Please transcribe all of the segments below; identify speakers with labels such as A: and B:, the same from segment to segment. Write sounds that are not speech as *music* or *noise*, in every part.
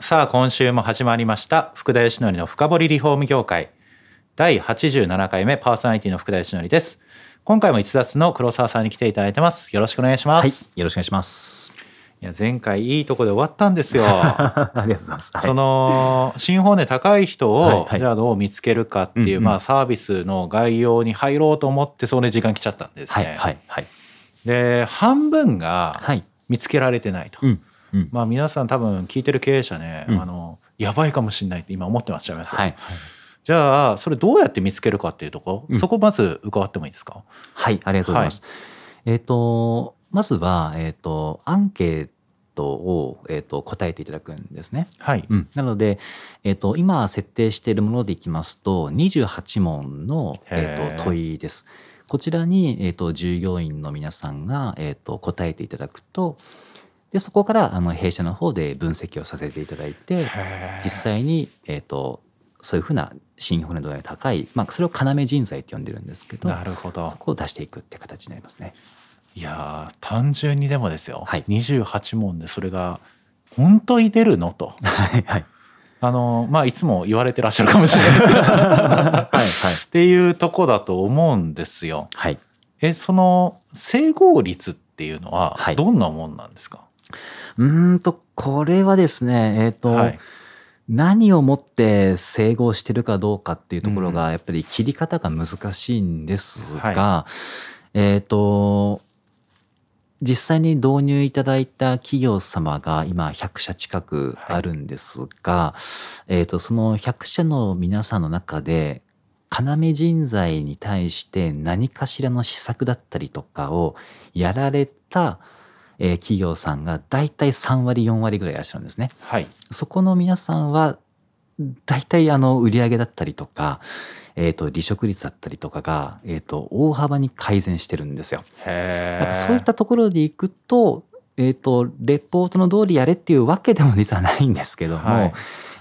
A: さあ今週も始まりました福田義則の深掘りリフォーム業界。第87回目パーソナリティの福田義則です。今回も逸脱の黒沢さんに来ていただいてます。よろしくお願いします、
B: はい、よろしくお願いします。
A: いや前回いいとこで終わったんですよ。*laughs*
B: ありがとうございます。はい。
A: その新本値高い人を
B: は
A: じゃあどう見つけるかっていう、
B: うんうん。
A: まあサービスの概要に入ろうと思ってそれ時間来ちゃったんですね、
B: はいはいはい。
A: で半分が
B: はい。
A: 見つけられてないと、
B: うんうん。
A: まあ皆さん多分聞いてる経営者ね、
B: うん。
A: あのやばいかもしれないって今思ってましたよね、
B: はい。
A: じゃあそれどうやって見つけるかっていうとこ、
B: うん。
A: そこまず伺ってもいいですか？
B: はいありがとうございます。えっ、とまずはえっ、とアンケートをえっ、と答えていただくんですね。
A: はい、
B: うん、なので、えっと今設定しているものでいきますと28問の、え
A: へー。
B: っと問いです。こちらに、えっと従業員の皆さんが、えっと答えていただくとでそこからあの弊社の方で分析をさせていただいて実際に、えっとそういうふうな新骨度が高い、まあ、それを要人材って呼んでるんですけど
A: なるほど。
B: そこを出していくって形になりますね。
A: いやー単純にでもですよ、
B: はい。
A: 28問でそれが本当に出るの？と。*laughs*
B: はいはい。
A: あのまあいつも言われてらっしゃるかもしれないですけど。*laughs*
B: はいはい。
A: っていうとこだと思うんですよ。
B: はい。
A: えその整合率っていうのは
B: はい。
A: どんなもんなんですか、
B: うーんとこれはですねえっ、と、
A: はい。
B: 何をもって整合してるかどうかっていうところ
A: うん。
B: がやっぱり切り方が難しいんですが、
A: は
B: えっ、と実際に導入いただいた企業様が今100社近くあるんですが、えっ、とその100社の皆さんの中で要人材に対して何かしらの施策だったりとかをやられた、えー企業さんが大体3割4割ぐらいいらっしゃるんですね。
A: はい。
B: そこの皆さんは大体あの売上だったりとか、えー、と離職率だったりとかが、えー、と大幅に改善してるんですよ。
A: へ
B: からそういったところでいくと,、えー、とレポートの通りやれっていうわけでも実はないんですけども、
A: はい。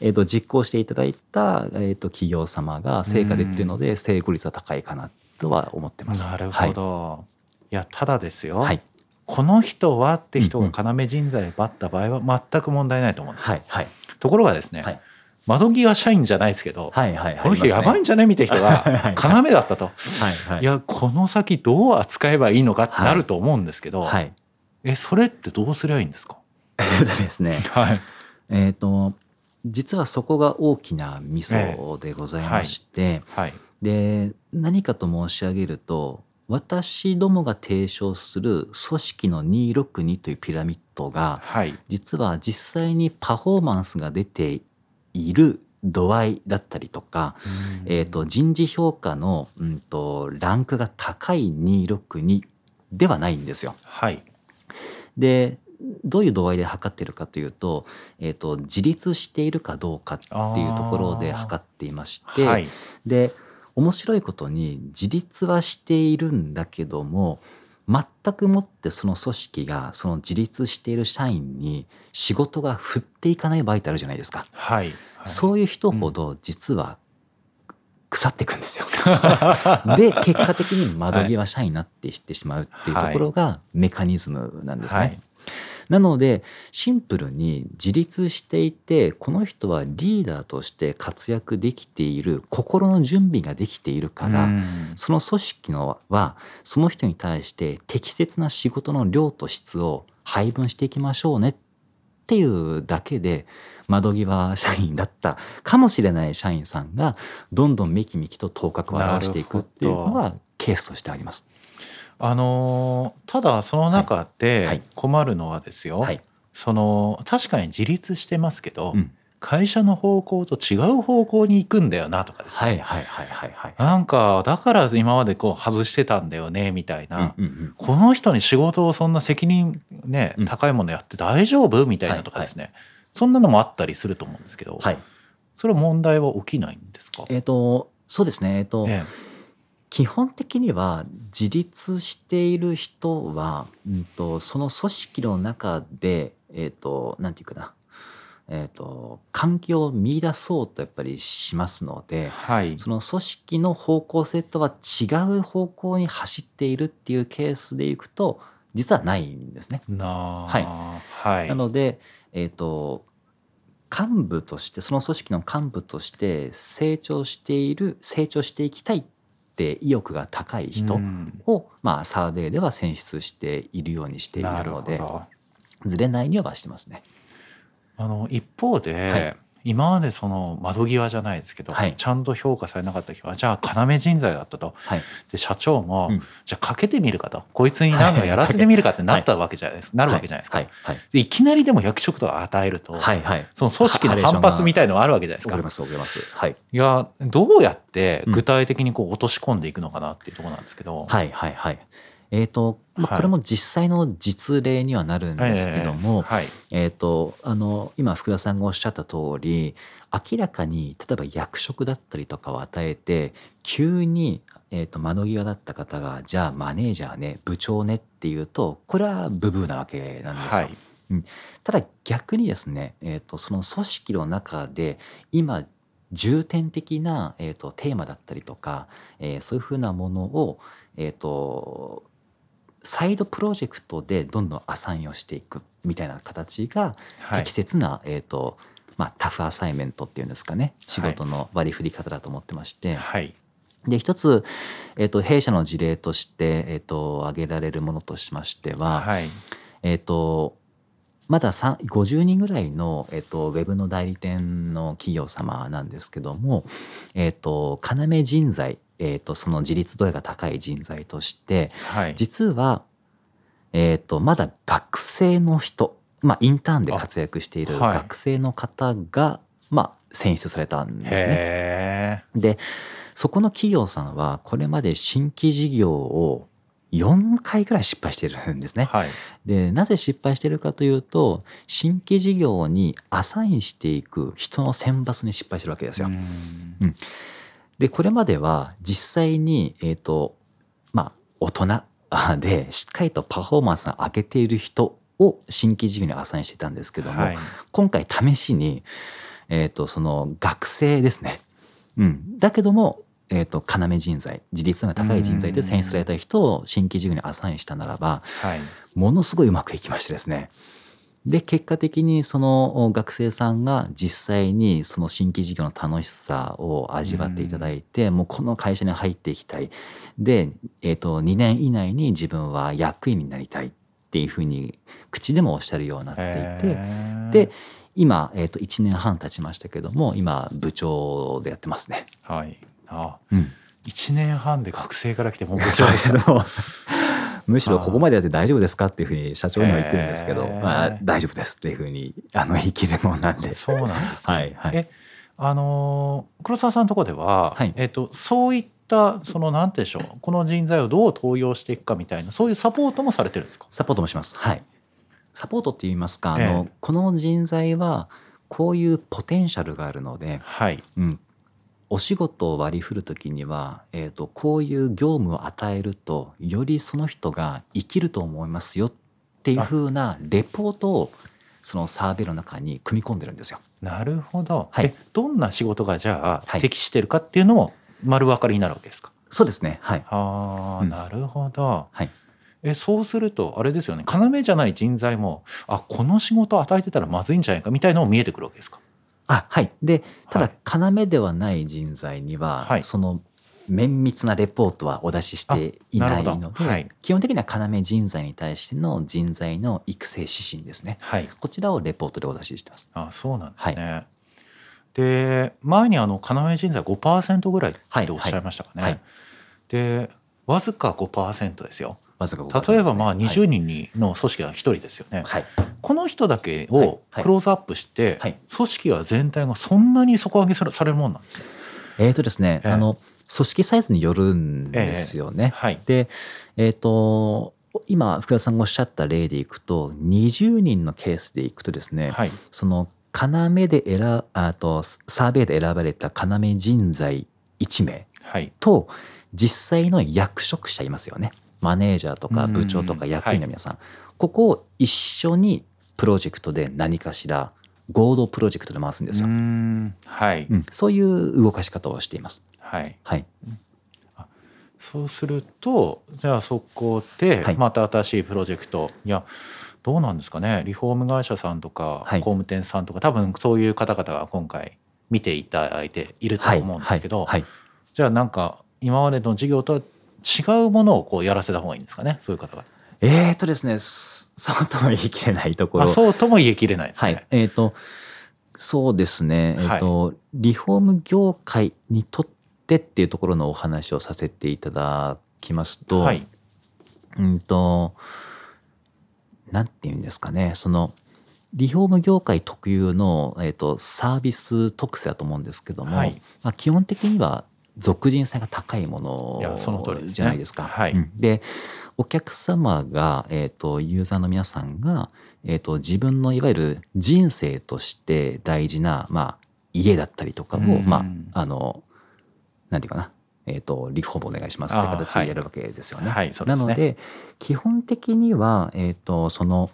B: えー、と実行していただいた、えー、と企業様が成果出てるので成功率は高いかなとは思ってます。
A: なるほど、い、やただですよ、
B: はい、はい
A: この人はって人
B: うん
A: が要人材ばった場合は全く問題ないと思うんですよ、
B: はいはい。
A: ところがですね、
B: はい。
A: 窓際社員じゃないですけど、
B: はいはい
A: この人やばいんじゃねみたいな人が要だったと、
B: はい。はい。
A: い。やこの先どう扱えばい。い。のかってなると思うんですけど、
B: はい。
A: えそれってどうすりゃい。い。んですか
B: ですね
A: はい。
B: えー、と実はそこが大きなミソでござい。まして、
A: はい。
B: で何かと申し上げると私どもが提唱する組織の262というピラミッドが
A: はい。
B: 実は実際にパフォーマンスが出ている度合いだったりとか、えー、と人事評価の、うん、とランクが高い262ではないんですよ。
A: はい。
B: でどういう度合いで測ってるかというと,、えー、と自立しているかどうかっていうところで測っていまして、
A: はい。
B: で面白いことに自立はしているんだけども全くもってその組織がその自立している社員に仕事が振っていかない場合ってあるじゃないですか。
A: はい
B: そういう人ほど実は腐っていくんですよ。*laughs* で結果的に窓際社員になってしてしまうっていうところがメカニズムなんですね。
A: はい
B: なのでシンプルに自立していてこの人はリーダーとして活躍できている心の準備ができているから、
A: うん
B: その組織のはその人に対して適切な仕事の量と質を配分していきましょうねっていうだけで窓際社員だったかもしれない社員さんがどんどんめきめきと頭角を現していくっていうのはケースとしてあります。
A: あのーただその中
B: はい。は
A: で
B: い。
A: 困るのはですよ、
B: はい、
A: その確かに自立してますけど、
B: うん。
A: 会社の方向と違う方向に行くんだよなとかですね、
B: はいはいはいはいはい。
A: なんかだから今までこう外してたんだよねみたいな、この人に仕事をそんな責任ね
B: うん。
A: 高いものやって大丈夫？みたいなとかですね、そんなのもあったりすると思うんですけど、
B: はい。
A: それは問題は起きないんですか、
B: えっ、と、そうですね。えっ、と、
A: え
B: 基本的には自立している人は、うん、とその組織の中で、えっ、と、なんていうかな、えっ、と、環境を見出そうとやっぱりしますの
A: え
B: で、
A: はい。
B: その組織の方向性とは違う方向に走っているっていうケースでいくと、実はないんですね。はい。
A: はい。
B: なので、えっ、と、幹部として、その組織の幹部として成長している、成長していきたいって意欲が高い人
A: うん。
B: を、まあ、サーベイでは選出しているようにしているので、ずれないにはしてますね。
A: あの一方で、
B: はい
A: 今までその窓際じゃないですけど、
B: はい
A: ちゃんと評価されなかった人はじゃあ要人材だったと
B: はい。
A: で社長も、
B: うん
A: じゃあかけてみるかとこいつに何かやらせてみるかってなったわけじゃないですか、なるわけじゃないですか、
B: はい。はい。
A: でいきなりでも役職とか与えると、
B: はい。はい。
A: その組織の反発みたいのがあるわけじゃないですか。
B: はい。
A: いやどうやって具体的にこう落とし込んでいくのかなっていうところなんですけど、
B: はい。はい。はい。えっ、と、まあ、
A: はい。
B: これも実際の実例にはなるんですけども、
A: はい。
B: えっ、と、あの、今、福田さんがおっしゃった通り、明らかに、例えば役職だったりとかを与えて、急に、えっ、と、窓際だった方が、じゃあマネージャーね、部長ねっていうと、これはブブーなわけなんですよ。
A: はい。
B: ただ逆にですね、えー、とその組織の中で今重点的な、えー、とテーマだったりとか、えーそういうふうなものを、えー、とサイドプロジェクトでどんどんアサインをしていくみたいな形が
A: はい。
B: 適切な、えーとまあ、タフアサイメントっていうんですかね。仕事の割り振り方だと思ってまして、
A: はい。
B: で一つ、えー、と弊社の事例として、えー、と挙げられるものとしましては、
A: はい。
B: えっ、と、まださん50人ぐらいの、えっと、ウェブの代理店の企業様なんですけども、えっ、と、要人材、えっ、と、その自立度合いが高い人材として、
A: はい
B: 実は、えっ、と、まだ学生の人、まあ、インターンで活躍している学生の方が、まあ、選出されたんですね。で、そこの企業さんは、これまで新規事業を4回ぐらい失敗してるんですね。
A: はい
B: でなぜ失敗してるかというと新規事業にアサインしていく人の選抜に失敗してるわけですよ。
A: うん
B: でこれまでは実際に、えーとまあ、大人あでしっかりとパフォーマンスが上げている人を新規事業にアサインしてたんですけども、
A: はい。
B: 今回試しに、えー、とその学生ですね、うん、だけども、えー、と要人材自立が高い人材で選出された人を新規事業にアサインしたならば
A: はい。
B: ものすごいうまくいきましてですね。で、結果的にその学生さんが実際にその新規事業の楽しさを味わっていただいて、もうこの会社に入っていきたい。で、えっ、と、2年以内に自分は役員になりたいっていうふうに口でもおっしゃるようになっていて、で、今、えっ、と、1年半経ちましたけども、今、部長でやってますね。
A: はいあ
B: うん。
A: 1年半で学生から来てもう部長ですか？
B: むしろここまでやって大丈夫ですかっていうふうに社長には言ってるんですけど、まあ、大丈夫ですっていうふうにあの言い切るもんなんで。
A: そうなんですね。
B: はいはい
A: えあのー黒沢さんのところでは、
B: はい
A: えっとそういったそのなんてでしょうこの人材をどう登用していくかみたいなそういうサポートもされてるんですか？
B: サポートもします。はい。サポートって言いますか、あ
A: え
B: の
A: え
B: この人材はこういうポテンシャルがあるので、
A: はい。
B: うん、お仕事を割り振る時には、えー、とこういう業務を与えるとよりその人が生きると思いますよっていう風なレポートをそのサーベイの中に組み込んでるんですよ。
A: なるほど。
B: はい
A: えどんな仕事がじゃあ、
B: はい
A: 適してるかっていうのも丸分かりになるわけですか？
B: そうですね。はい。
A: ああ、
B: うん
A: なるほど。
B: はい。
A: えそうするとあれですよね要じゃない人材もあこの仕事を与えてたらまずいんじゃないかみたいなのも見えてくるわけですか？
B: あはい。で、ただ
A: は、
B: 要ではない人材には、
A: はい
B: その綿密なレポートはお出ししていないので、
A: はい
B: 基本的には要人材に対しての人材の育成指針ですね。
A: はい。
B: こちらをレポートでお出ししてます。
A: あそうなんですね。で前にあの要人材5%ぐらいっておっしゃいましたかね。
B: はいはい
A: でわずか5%ですよ。
B: わずか5%
A: 例えばまあ
B: ですね
A: 20人にの組織が1人ですよね。
B: はい。
A: この人だけ
B: はい
A: を
B: はい
A: クローズアップして、
B: はい
A: 組織は全体がそんなに底上げされるもんなんですね。
B: えーとですね、
A: ええ
B: あの組織サイズによるんですよね。
A: はい。
B: で、えっ、と今福田さんがおっしゃった例でいくと20人のケースでいくとですね、
A: はい。
B: その要で選あとサーベイで選ばれた要人材1名
A: はい
B: と実際の役職者いますよねマネージャーとか
A: うん。
B: 部長とか役員の皆さん、ここを一緒にプロジェクトで何かしら合同プロジェクトで回すんですよ、
A: はい、
B: うん。そういう動かし方をしています。
A: はい。
B: はい、
A: そうするとじゃあそこで
B: はい。
A: また新しいプロジェクト、い、やどうなんですかね。リフォーム会社さんとか
B: はい。
A: 工務店さんとか、多分そういう方々が今回見ていただいていると
B: はい、
A: 思うんですけど、
B: はい。はい。
A: じゃあなんか今までの事業とは違うものをこうやらせた方がいいんですかね？そういう方が。
B: えーとですねそそうとも言い切れないところ。
A: あそうとも言い切れないですね。
B: はい、えっ、とそうですね、えっ、と、リフォーム業界にとってっていうところのお話をさせていただきますと、
A: はい。
B: うんとなんていうんですかね。そのリフォーム業界特有の、えー、とサービス特性だと思うんですけども、
A: はい。
B: まあ、基本的には属人性が高いも
A: の
B: じゃないですか。
A: はい。
B: お客様が、えー、とユーザーの皆さんが、えー、と自分のいわゆる人生として大事な、まあ、家だったりとかを、
A: うん。
B: まああのなんていうかな、えー、とリフォームお願いしますって形でやるわけですよね。
A: はいそうですね。
B: なので基本的には、えー、とその、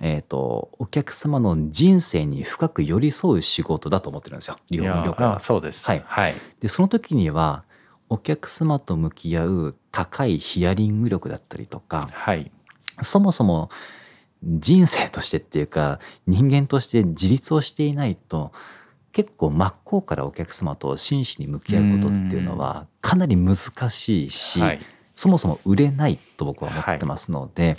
B: えー、とお客様の人生に深く寄り添う仕事だと思ってるんですよ。業界は。
A: そうです。
B: はい。
A: はい。
B: でその時にはお客様と向き合う高いヒアリング力だったりとか
A: はい。
B: そもそも人生としてっていうか人間として自立をしていないと結構真っ向からお客様と真摯に向き合うことっていうのはかなり難しいし、
A: はい。
B: そもそも売れないと僕は思ってますので、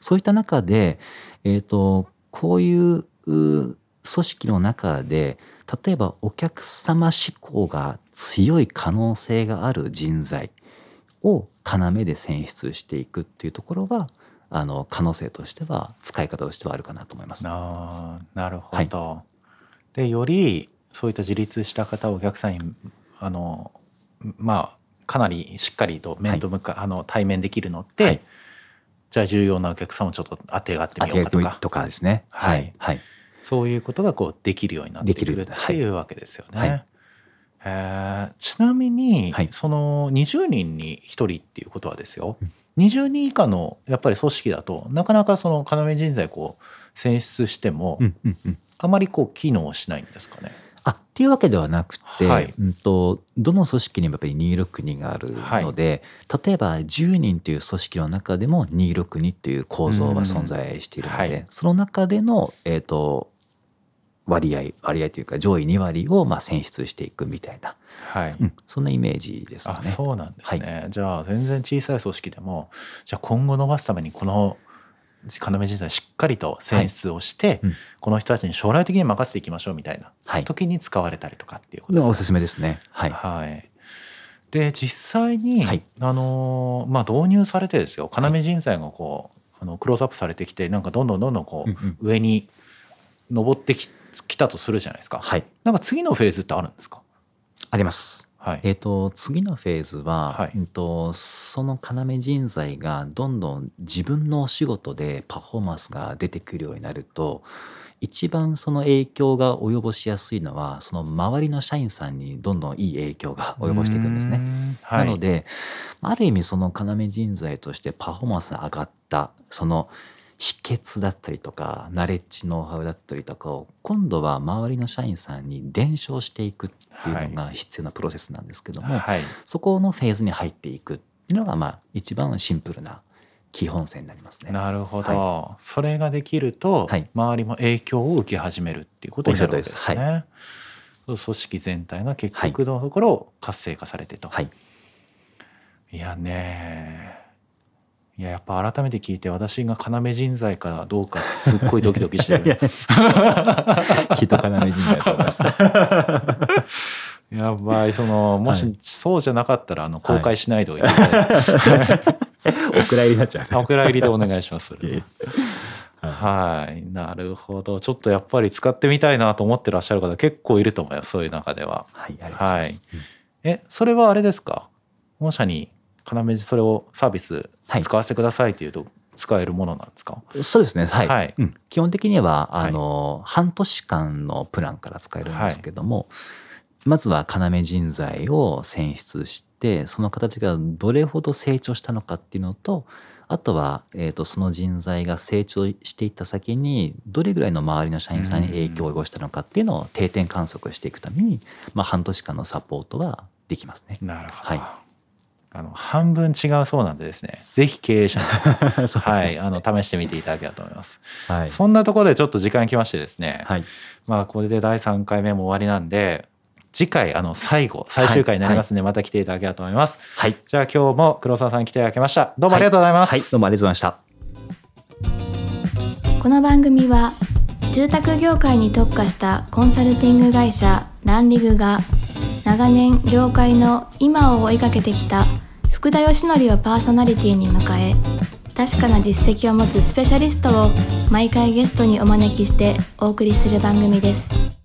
B: そういった中で、えー、とこういうう組織の中で例えばお客様志向が強い可能性がある人材を要で選出していくっていうところはあの可能性としては使い方としてはあるかなと思います。
A: あーなるほど。でよりそういった自立した方をお客さんにあのまあかなりしっかりと面と向か、あの対面できるのって、
B: はい
A: じゃあ重要なお客さんをちょっと当てがってみようかとか。
B: とかですね。
A: はい。
B: はい、はい
A: そういうことがこうできるようになってくるっていうわけですよね。
B: はい。
A: えー。ちなみに、
B: はい。
A: その20人に1人っていうことはですよ、
B: うん。
A: 20人以下のやっぱり組織だとなかなかその要人材こう選出しても、
B: うんうんうん。
A: あまりこう機能しないんですかね？
B: あっていうわけではなくて、
A: はい。
B: うん、とどの組織にもやっぱり262があるので、例えば10人という組織の中でも262っていう構造は存在しているので、
A: うんはい。
B: その中での、えー、と割合割合というか上位2割をまあ選出していくみたいな、
A: はい。
B: うん、そんなイメージですか
A: あ
B: ね。
A: そうなんですね、じゃあ全然小さい組織でもじゃあ今後伸ばすためにこの要人材しっかりと選出をして、
B: うん
A: この人たちに将来的に任せていきましょうみたいな、時に使われたりとかっていうことですね。
B: おすすめですね。はい、
A: はい、で実際に、
B: はい
A: あのまあ、導入されてですよ要人材がこうあのクローズアップされてきてなんかどんどんどんどんこう、
B: うんうん
A: 上に上ってききたとするじゃないですか。
B: はい、
A: なんか次のフェーズってあるんですか
B: あります。
A: はい、
B: えー、と次のフェーズは、
A: はい。
B: うんとその要人材がどんどん自分のお仕事でパフォーマンスが出てくるようになると一番その影響が及ぼしやすいのはその周りの社員さんにどんどんいい影響が及ぼしていくんですね。
A: はい、
B: なのである意味その要人材としてパフォーマンスが上がったその秘訣だったりとかナレッジノウハウだったりとかを今度は周りの社員さんに伝承していくっていうのが必要なプロセスなんですけども、
A: はい、
B: そこのフェーズに入っていくっていうのがまあ一番シンプルな基本線になりますね。
A: なるほど、
B: は
A: それができると、
B: はい。
A: 周りも影響を受け始めるっていうことになるわけですね。
B: おっしゃる通り
A: そう組織全体が結局のところ活性化されてと。
B: はい、
A: いやねいややっぱ改めて聞いて私が要人材かどうかすっごいドキドキしてる。
B: きっと要人材だと思います。*laughs*
A: やばいそのもし、
B: はい。
A: そうじゃなかったらあの
B: はい。
A: 公開しないでおいていただい。て、*laughs*
B: お蔵入りになっちゃう *laughs*
A: お蔵入りでお願いします。はい。なるほど。ちょっとやっぱり使ってみたいなと思ってらっしゃる方結構いると思います。そういう中では。
B: はい、ありがとうござい。
A: えそれはあれですか？御社に要それをサービス使わせてくださいっていうと、使えるものなんですか
B: そうですねはい、
A: はい
B: うん、基本的には
A: はい、
B: 半年間のプランから使えるんですけども、まずは要人材を選出してその形がどれほど成長したのかっていうのとあとは、えー、とその人材が成長していった先にどれぐらいの周りの社員さんに影響を及ぼしたのかっていうのを定点観測していくために、まあ、半年間のサポートはできますね。
A: なるほど、
B: はい
A: あの半分違うそうなんでですねぜひ経営者 *laughs*
B: ね
A: はい、あの試してみていただければと思います。
B: はい
A: そんなところでちょっと時間きましてですね、
B: はい
A: まあこれで第3回目も終わりなんで次回あの最後最終回になりますのでまた来ていただければと思います。
B: はい
A: じゃあ今日も黒沢さんに来ていただきました。どうもありがとうございます。
B: はい、どうもありがとうございました。
C: この番組は住宅業界に特化したコンサルティング会社ランリグが長年業界の今を追いかけてきた福田義則をパーソナリティに迎え確かな実績を持つスペシャリストを毎回ゲストにお招きしてお送りする番組です。